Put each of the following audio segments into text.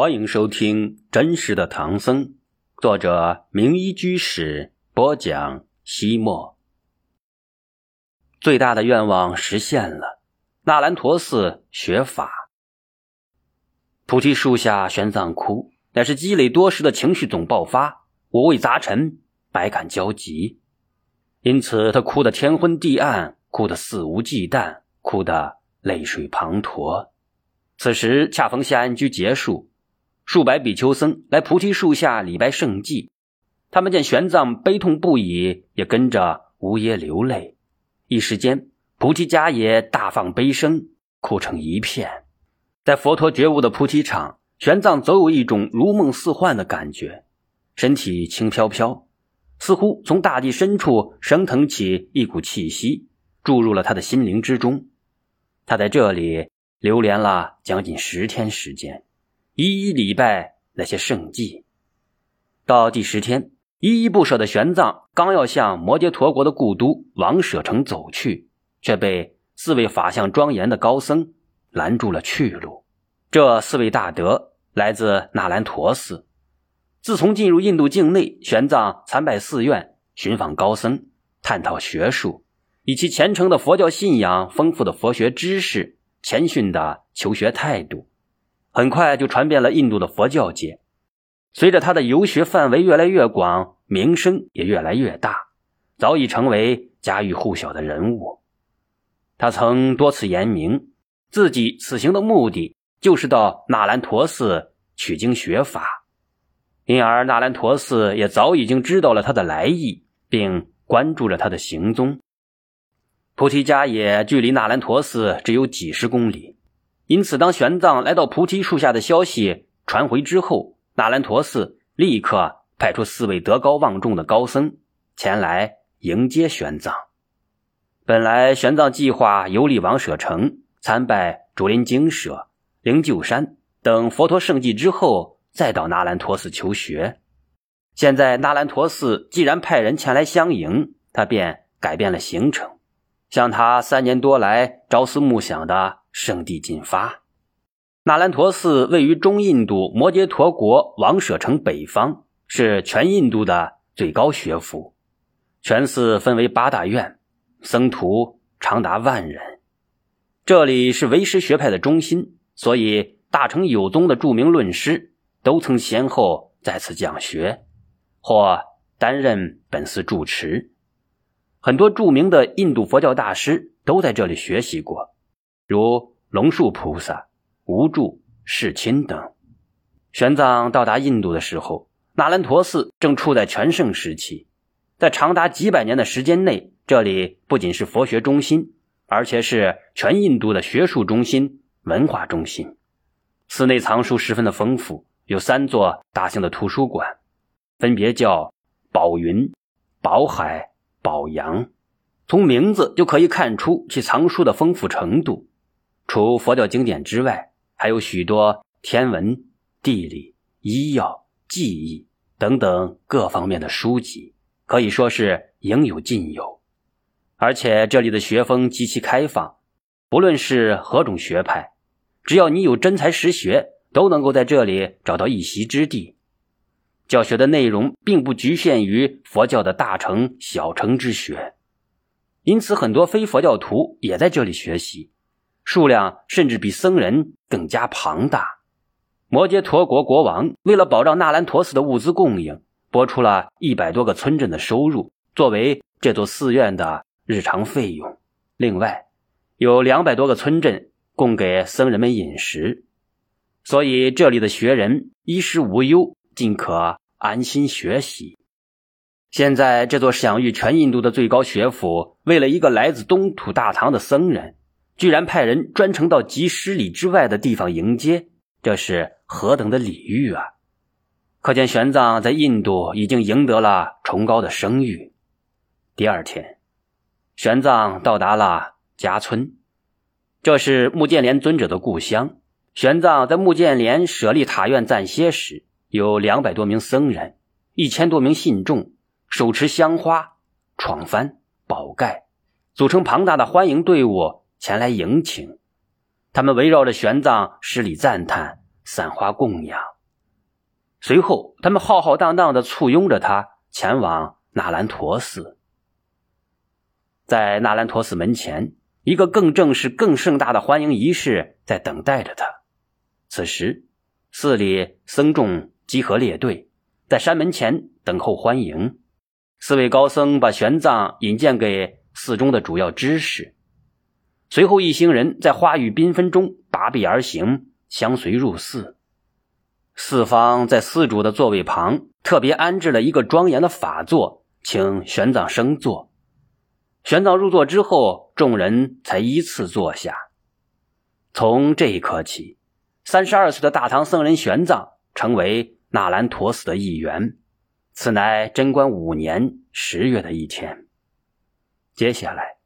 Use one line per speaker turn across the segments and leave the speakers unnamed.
欢迎收听《真实的唐僧》，作者名医居士播讲。西莫最大的愿望实现了，纳兰陀寺学法。菩提树下，玄奘哭，乃是积累多时的情绪总爆发，五味杂陈，百感交集，因此他哭得天昏地暗，哭得肆无忌惮，哭得泪水滂沱。此时恰逢下安居结束。数百比丘僧来菩提树下礼拜圣迹，他们见玄奘悲痛不已，也跟着无耶流泪。一时间，菩提迦也大放悲声，哭成一片。在佛陀觉悟的菩提场，玄奘总有一种如梦似幻的感觉，身体轻飘飘，似乎从大地深处升腾起一股气息，注入了他的心灵之中。他在这里流连了将近十天时间。一一礼拜那些圣迹，到第十天，依依不舍的玄奘刚要向摩羯陀国的故都王舍城走去，却被四位法相庄严的高僧拦住了去路。这四位大德来自那兰陀寺。自从进入印度境内，玄奘参拜寺院，寻访高僧，探讨学术，以其虔诚的佛教信仰、丰富的佛学知识、谦逊的求学态度。很快就传遍了印度的佛教界。随着他的游学范围越来越广，名声也越来越大，早已成为家喻户晓的人物。他曾多次言明，自己此行的目的就是到那兰陀寺取经学法，因而那兰陀寺也早已经知道了他的来意，并关注着他的行踪。菩提迦也距离那兰陀寺只有几十公里。因此，当玄奘来到菩提树下的消息传回之后，那兰陀寺立刻派出四位德高望重的高僧前来迎接玄奘。本来，玄奘计划游历王舍城，参拜竹林精舍、灵鹫山等佛陀圣迹之后，再到那兰陀寺求学。现在，那兰陀寺既然派人前来相迎，他便改变了行程，向他三年多来朝思暮想的。圣地进发，那兰陀寺位于中印度摩羯陀国王舍城北方，是全印度的最高学府。全寺分为八大院，僧徒长达万人。这里是唯识学派的中心，所以大成有宗的著名论师都曾先后在此讲学，或担任本寺住持。很多著名的印度佛教大师都在这里学习过。如龙树菩萨、无著、世亲等。玄奘到达印度的时候，那兰陀寺正处在全盛时期。在长达几百年的时间内，这里不仅是佛学中心，而且是全印度的学术中心、文化中心。寺内藏书十分的丰富，有三座大型的图书馆，分别叫宝云、宝海、宝阳。从名字就可以看出其藏书的丰富程度。除佛教经典之外，还有许多天文、地理、医药、技艺等等各方面的书籍，可以说是应有尽有。而且这里的学风极其开放，不论是何种学派，只要你有真才实学，都能够在这里找到一席之地。教学的内容并不局限于佛教的大乘、小乘之学，因此很多非佛教徒也在这里学习。数量甚至比僧人更加庞大。摩羯陀国国王为了保障纳兰陀寺的物资供应，拨出了一百多个村镇的收入作为这座寺院的日常费用。另外，有两百多个村镇供给僧人们饮食，所以这里的学人衣食无忧，尽可安心学习。现在，这座享誉全印度的最高学府，为了一个来自东土大唐的僧人。居然派人专程到几十里之外的地方迎接，这是何等的礼遇啊！可见玄奘在印度已经赢得了崇高的声誉。第二天，玄奘到达了家村，这是穆建连尊者的故乡。玄奘在穆建连舍利塔院暂歇时，有两百多名僧人，一千多名信众，手持香花、闯幡、宝盖，组成庞大的欢迎队伍。前来迎请，他们围绕着玄奘施礼赞叹，散花供养。随后，他们浩浩荡荡的簇拥着他前往纳兰陀寺。在纳兰陀寺门前，一个更正式、更盛大的欢迎仪式在等待着他。此时，寺里僧众集合列队，在山门前等候欢迎。四位高僧把玄奘引荐给寺中的主要知识，随后一行人在花雨缤纷中拔臂而行，相随入寺。四方在寺主的座位旁特别安置了一个庄严的法座，请玄奘升座。玄奘入座之后，众人才依次坐下。从这一刻起，三十二岁的大唐僧人玄奘成为纳兰陀寺的一员。此乃贞观五年十月的一天。接下来，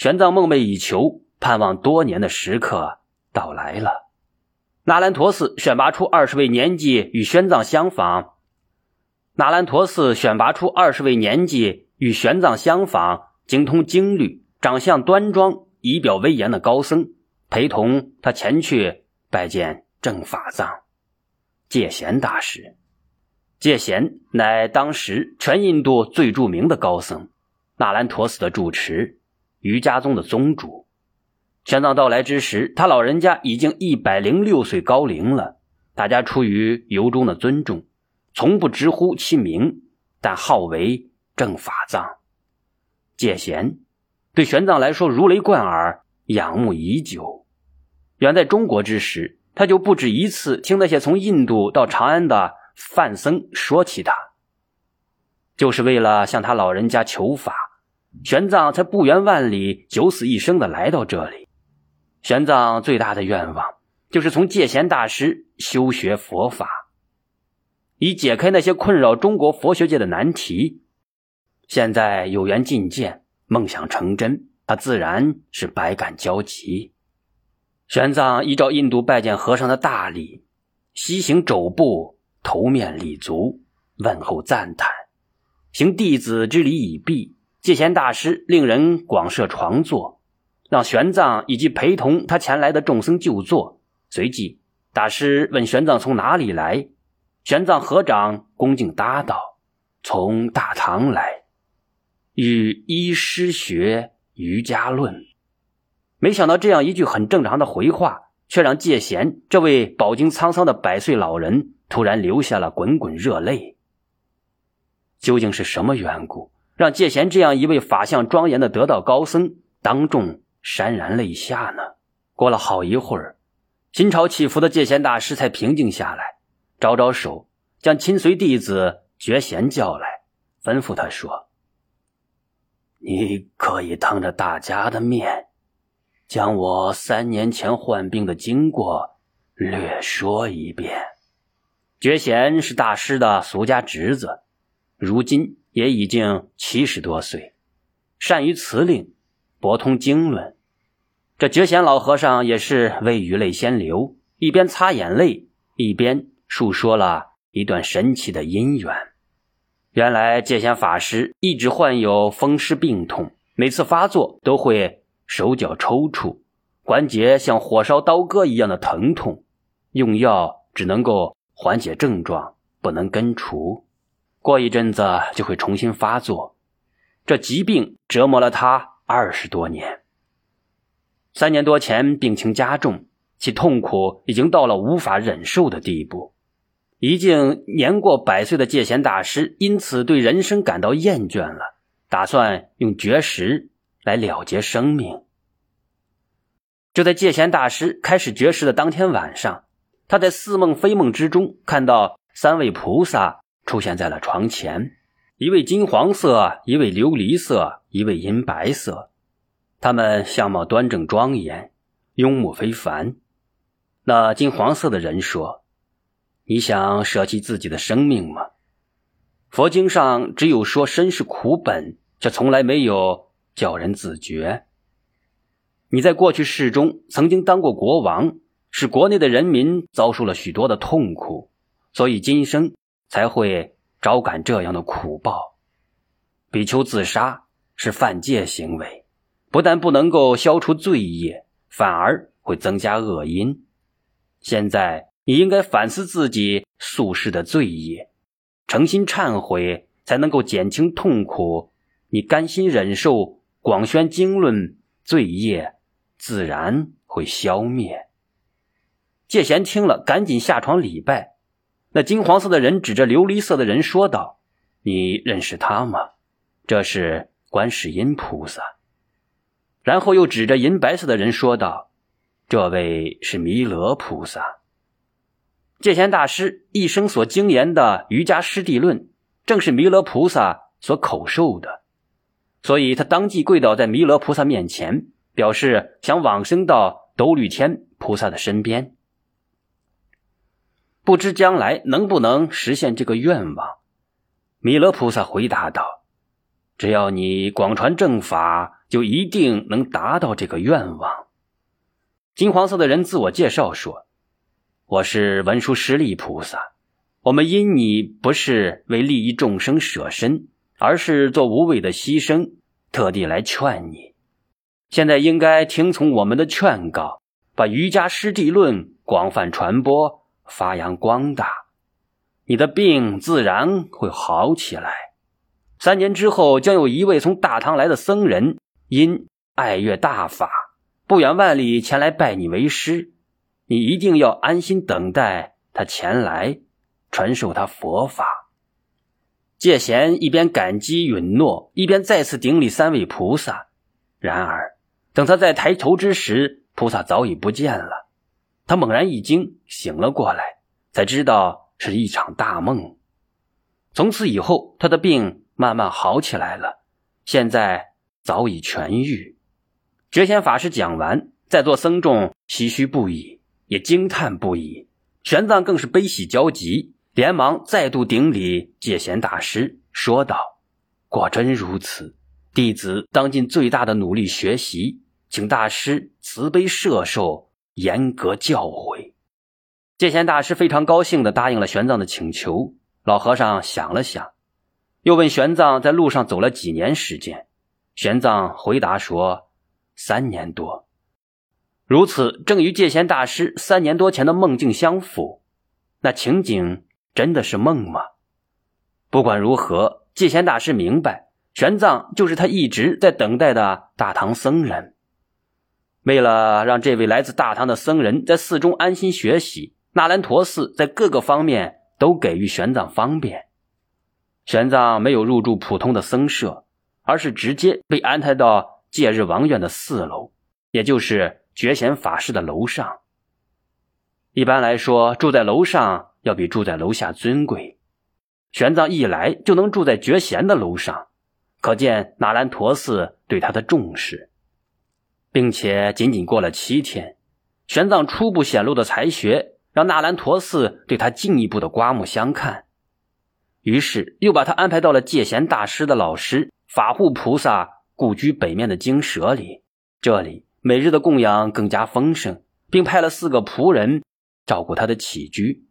玄奘梦寐以求、盼望多年的时刻到来了。纳兰陀寺选拔出二十位年纪与玄奘相仿。纳兰陀寺选拔出二十位年纪与玄奘相仿、精通经律、长相端庄、仪表威严的高僧，陪同他前去拜见正法藏戒贤大师。戒贤乃当时全印度最著名的高僧，那兰陀寺的住持，瑜伽宗的宗主。玄奘到来之时，他老人家已经一百零六岁高龄了。大家出于由衷的尊重，从不直呼其名，但号为正法藏。戒贤对玄奘来说如雷贯耳，仰慕已久。远在中国之时，他就不止一次听那些从印度到长安的。范僧说起他，就是为了向他老人家求法，玄奘才不远万里、九死一生的来到这里。玄奘最大的愿望就是从戒贤大师修学佛法，以解开那些困扰中国佛学界的难题。现在有缘觐见，梦想成真，他自然是百感交集。玄奘依照印度拜见和尚的大礼，西行肘部。头面立足，问候赞叹，行弟子之礼已毕。戒贤大师令人广设床座，让玄奘以及陪同他前来的众僧就坐。随即，大师问玄奘从哪里来，玄奘合掌恭敬答道：“从大唐来，与医师学瑜伽论。”没想到这样一句很正常的回话，却让戒贤这位饱经沧桑的百岁老人。突然流下了滚滚热泪。究竟是什么缘故，让戒贤这样一位法相庄严的得道高僧当众潸然泪下呢？过了好一会儿，心潮起伏的戒贤大师才平静下来，招招手，将亲随弟子觉贤叫来，吩咐他说：“你可以当着大家的面，将我三年前患病的经过略说一遍。”觉贤是大师的俗家侄子，如今也已经七十多岁，善于辞令，博通经论。这觉贤老和尚也是为雨泪先流，一边擦眼泪，一边述说了一段神奇的姻缘。原来戒贤法师一直患有风湿病痛，每次发作都会手脚抽搐，关节像火烧刀割一样的疼痛，用药只能够。缓解症状不能根除，过一阵子就会重新发作。这疾病折磨了他二十多年。三年多前病情加重，其痛苦已经到了无法忍受的地步。已经年过百岁的戒贤大师因此对人生感到厌倦了，打算用绝食来了结生命。就在戒贤大师开始绝食的当天晚上。他在似梦非梦之中看到三位菩萨出现在了床前，一位金黄色，一位琉璃色，一位银白色。他们相貌端正庄严，雍目非凡。那金黄色的人说：“你想舍弃自己的生命吗？”佛经上只有说身是苦本，却从来没有叫人自觉。你在过去世中曾经当过国王。使国内的人民遭受了许多的痛苦，所以今生才会招感这样的苦报。比丘自杀是犯戒行为，不但不能够消除罪业，反而会增加恶因。现在你应该反思自己宿世的罪业，诚心忏悔，才能够减轻痛苦。你甘心忍受广宣经论，罪业自然会消灭。戒贤听了，赶紧下床礼拜。那金黄色的人指着琉璃色的人说道：“你认识他吗？这是观世音菩萨。”然后又指着银白色的人说道：“这位是弥勒菩萨。”戒贤大师一生所精研的瑜伽师地论，正是弥勒菩萨所口授的，所以他当即跪倒在弥勒菩萨面前，表示想往生到兜率天菩萨的身边。不知将来能不能实现这个愿望？弥勒菩萨回答道：“只要你广传正法，就一定能达到这个愿望。”金黄色的人自我介绍说。我是文殊师利菩萨，我们因你不是为利益众生舍身，而是做无谓的牺牲，特地来劝你。现在应该听从我们的劝告，把瑜伽师地论广泛传播，发扬光大，你的病自然会好起来。三年之后，将有一位从大唐来的僧人，因爱乐大法，不远万里前来拜你为师。你一定要安心等待他前来传授他佛法。戒贤一边感激允诺，一边再次顶礼三位菩萨。然而，等他在抬头之时，菩萨早已不见了。他猛然一惊，醒了过来，才知道是一场大梦。从此以后，他的病慢慢好起来了，现在早已痊愈。觉贤法师讲完，在座僧众唏嘘不已。也惊叹不已，玄奘更是悲喜交集，连忙再度顶礼戒贤大师，说道：“果真如此，弟子当尽最大的努力学习，请大师慈悲摄受，严格教诲。”戒贤大师非常高兴地答应了玄奘的请求。老和尚想了想，又问玄奘在路上走了几年时间。玄奘回答说：“三年多。”如此，正与戒贤大师三年多前的梦境相符。那情景真的是梦吗？不管如何，戒贤大师明白，玄奘就是他一直在等待的大唐僧人。为了让这位来自大唐的僧人在寺中安心学习，纳兰陀寺在各个方面都给予玄奘方便。玄奘没有入住普通的僧舍，而是直接被安排到戒日王院的四楼，也就是。觉贤法师的楼上，一般来说，住在楼上要比住在楼下尊贵。玄奘一来就能住在觉贤的楼上，可见纳兰陀寺对他的重视，并且仅仅过了七天，玄奘初步显露的才学让那兰陀寺对他进一步的刮目相看，于是又把他安排到了戒贤大师的老师法护菩萨故居北面的精舍里，这里。每日的供养更加丰盛，并派了四个仆人照顾他的起居。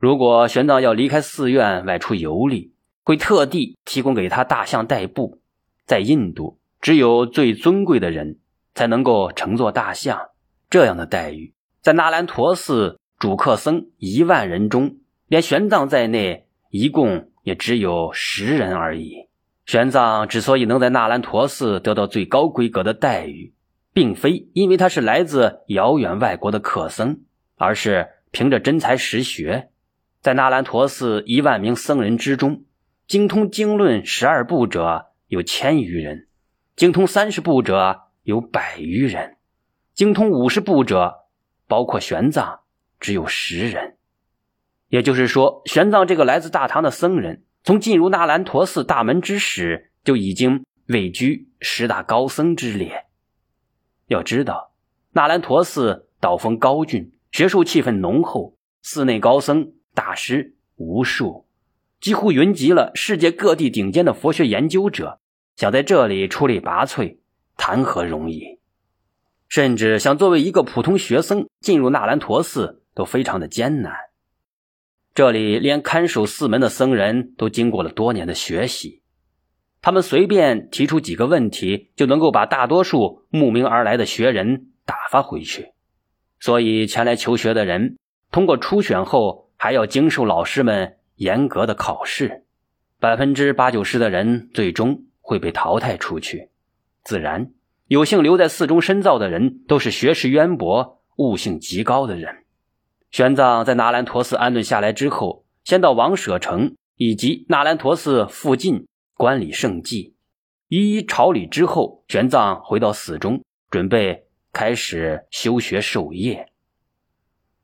如果玄奘要离开寺院外出游历，会特地提供给他大象代步。在印度，只有最尊贵的人才能够乘坐大象。这样的待遇，在那兰陀寺主客僧一万人中，连玄奘在内，一共也只有十人而已。玄奘之所以能在那兰陀寺得到最高规格的待遇，并非因为他是来自遥远外国的客僧，而是凭着真才实学。在那兰陀寺一万名僧人之中，精通经论十二部者有千余人，精通三十部者有百余人，精通五十部者，包括玄奘，只有十人。也就是说，玄奘这个来自大唐的僧人，从进入纳兰陀寺大门之时，就已经位居十大高僧之列。要知道，纳兰陀寺道风高峻，学术气氛浓厚，寺内高僧大师无数，几乎云集了世界各地顶尖的佛学研究者。想在这里出类拔萃，谈何容易？甚至想作为一个普通学僧进入纳兰陀寺，都非常的艰难。这里连看守寺门的僧人都经过了多年的学习。他们随便提出几个问题，就能够把大多数慕名而来的学人打发回去。所以前来求学的人通过初选后，还要经受老师们严格的考试，百分之八九十的人最终会被淘汰出去。自然，有幸留在寺中深造的人，都是学识渊博、悟性极高的人。玄奘在那兰陀寺安顿下来之后，先到王舍城以及那兰陀寺附近观礼圣迹，一一朝礼之后，玄奘回到寺中，准备开始修学授业。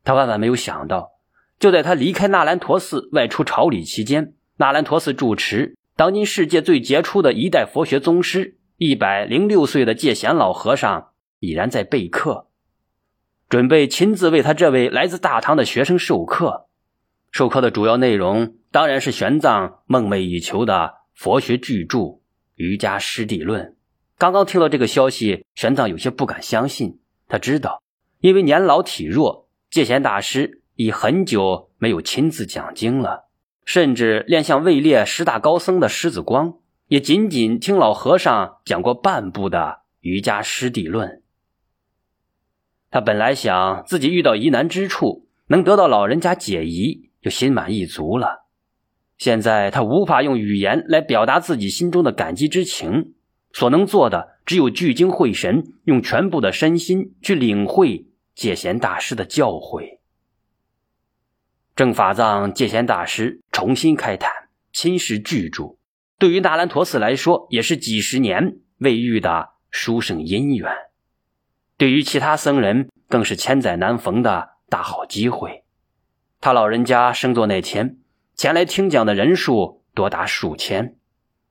他万万没有想到，就在他离开那兰陀寺外出朝礼期间，那兰陀寺住持当今世界最杰出的一代佛学宗师，一百零六岁的戒贤老和尚已然在备课，准备亲自为他这位来自大唐的学生授课。授课的主要内容当然是玄奘梦寐以求的佛学巨著《瑜伽师地论》。刚刚听到这个消息，玄奘有些不敢相信。他知道，因为年老体弱。戒贤大师已很久没有亲自讲经了，甚至连向位列十大高僧的狮子光，也仅仅听老和尚讲过半部的《瑜伽师地论》。他本来想自己遇到疑难之处，能得到老人家解疑，就心满意足了。现在他无法用语言来表达自己心中的感激之情，所能做的只有聚精会神，用全部的身心去领会。戒贤大师的教诲，正法藏戒贤大师重新开坛，亲师巨著，对于纳兰陀寺来说，也是几十年未遇的殊胜姻缘；对于其他僧人，更是千载难逢的大好机会。他老人家生座那天，前来听讲的人数多达数千，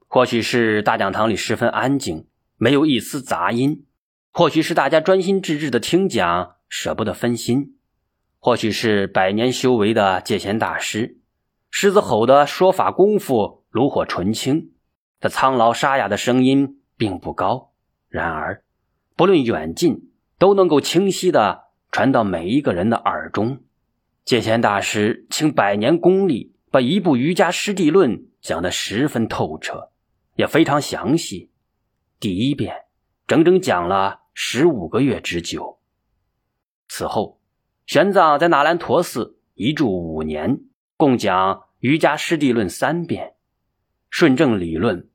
或许是大讲堂里十分安静，没有一丝杂音；或许是大家专心致志的听讲。舍不得分心，或许是百年修为的戒贤大师，狮子吼的说法功夫炉火纯青，他苍老沙哑的声音并不高，然而不论远近，都能够清晰的传到每一个人的耳中。戒贤大师倾百年功力，把一部《瑜伽师地论》讲得十分透彻，也非常详细。第一遍整整讲了十五个月之久。此后，玄奘在那兰陀寺一住五年，共讲《瑜伽师地论》三遍，顺正理论、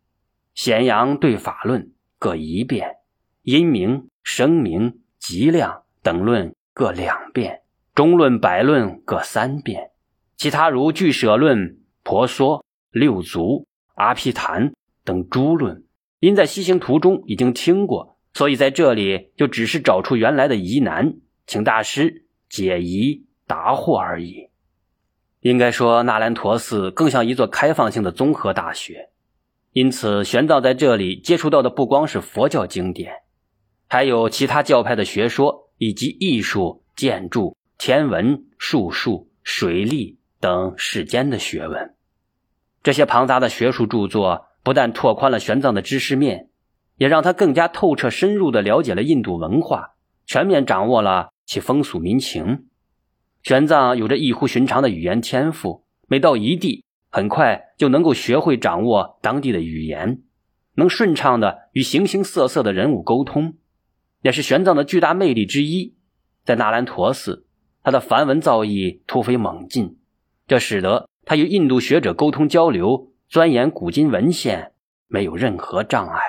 显阳对法论各一遍，阴明、声明、极量等论各两遍，中论、百论各三遍，其他如俱舍论、婆娑、六足、阿毗昙等诸论，因在西行途中已经听过，所以在这里就只是找出原来的疑难。请大师解疑答惑而已。应该说，那兰陀寺更像一座开放性的综合大学，因此玄奘在这里接触到的不光是佛教经典，还有其他教派的学说以及艺术、建筑、天文、术数、水利等世间的学问。这些庞杂的学术著作不但拓宽了玄奘的知识面，也让他更加透彻深入地了解了印度文化，全面掌握了。其风俗民情，玄奘有着异乎寻常的语言天赋。每到一地，很快就能够学会掌握当地的语言，能顺畅的与形形色色的人物沟通，也是玄奘的巨大魅力之一。在那兰陀寺，他的梵文造诣突飞猛进，这使得他与印度学者沟通交流、钻研古今文献没有任何障碍。